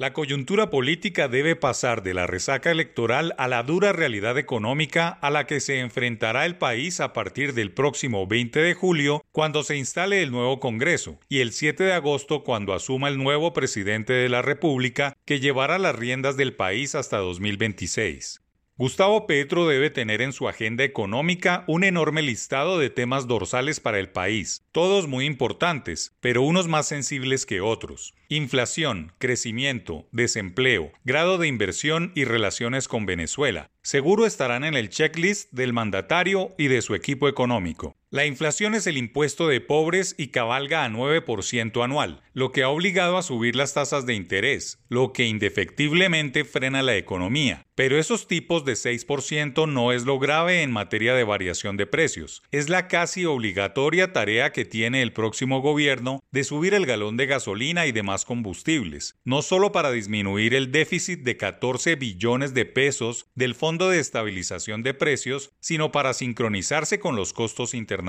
La coyuntura política debe pasar de la resaca electoral a la dura realidad económica a la que se enfrentará el país a partir del próximo 20 de julio, cuando se instale el nuevo Congreso, y el 7 de agosto, cuando asuma el nuevo presidente de la República, que llevará las riendas del país hasta 2026. Gustavo Petro debe tener en su agenda económica un enorme listado de temas dorsales para el país, todos muy importantes, pero unos más sensibles que otros. Inflación, crecimiento, desempleo, grado de inversión y relaciones con Venezuela. Seguro estarán en el checklist del mandatario y de su equipo económico. La inflación es el impuesto de pobres y cabalga a 9% anual, lo que ha obligado a subir las tasas de interés, lo que indefectiblemente frena la economía. Pero esos tipos de 6% no es lo grave en materia de variación de precios. Es la casi obligatoria tarea que tiene el próximo gobierno de subir el galón de gasolina y demás combustibles, no solo para disminuir el déficit de 14 billones de pesos del Fondo de Estabilización de Precios, sino para sincronizarse con los costos internacionales.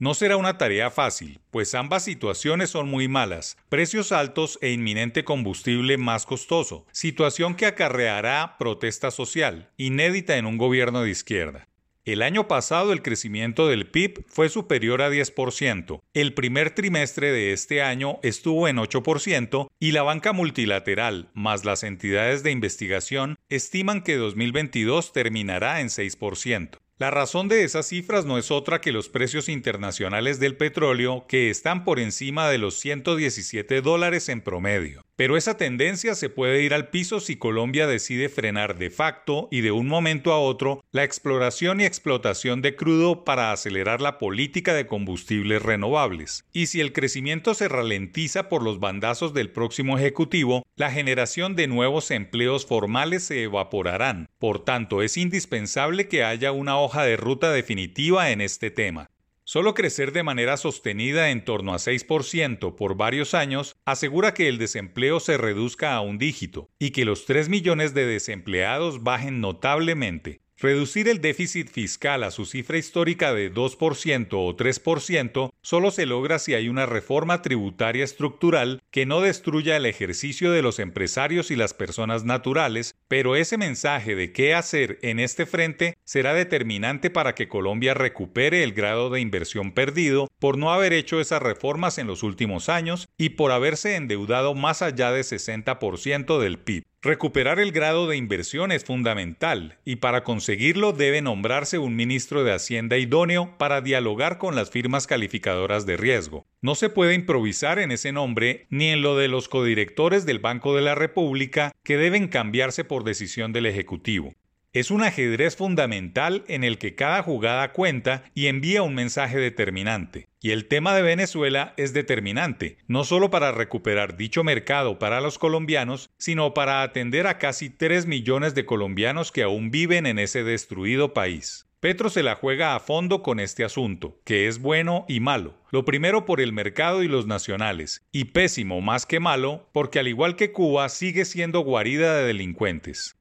No será una tarea fácil, pues ambas situaciones son muy malas, precios altos e inminente combustible más costoso, situación que acarreará protesta social, inédita en un gobierno de izquierda. El año pasado el crecimiento del PIB fue superior a 10%, el primer trimestre de este año estuvo en 8% y la banca multilateral más las entidades de investigación estiman que 2022 terminará en 6%. La razón de esas cifras no es otra que los precios internacionales del petróleo que están por encima de los 117 dólares en promedio. Pero esa tendencia se puede ir al piso si Colombia decide frenar de facto y de un momento a otro la exploración y explotación de crudo para acelerar la política de combustibles renovables. Y si el crecimiento se ralentiza por los bandazos del próximo Ejecutivo, la generación de nuevos empleos formales se evaporarán. Por tanto, es indispensable que haya una hoja de ruta definitiva en este tema. Solo crecer de manera sostenida en torno a 6% por varios años asegura que el desempleo se reduzca a un dígito y que los 3 millones de desempleados bajen notablemente. Reducir el déficit fiscal a su cifra histórica de 2% o 3% solo se logra si hay una reforma tributaria estructural que no destruya el ejercicio de los empresarios y las personas naturales, pero ese mensaje de qué hacer en este frente será determinante para que Colombia recupere el grado de inversión perdido por no haber hecho esas reformas en los últimos años y por haberse endeudado más allá de 60% del PIB. Recuperar el grado de inversión es fundamental y para conseguirlo debe nombrarse un ministro de Hacienda idóneo para dialogar con las firmas calificadoras de riesgo. No se puede improvisar en ese nombre ni en lo de los codirectores del Banco de la República que deben cambiarse por decisión del Ejecutivo. Es un ajedrez fundamental en el que cada jugada cuenta y envía un mensaje determinante. Y el tema de Venezuela es determinante, no solo para recuperar dicho mercado para los colombianos, sino para atender a casi 3 millones de colombianos que aún viven en ese destruido país. Petro se la juega a fondo con este asunto, que es bueno y malo. Lo primero por el mercado y los nacionales, y pésimo más que malo porque al igual que Cuba sigue siendo guarida de delincuentes.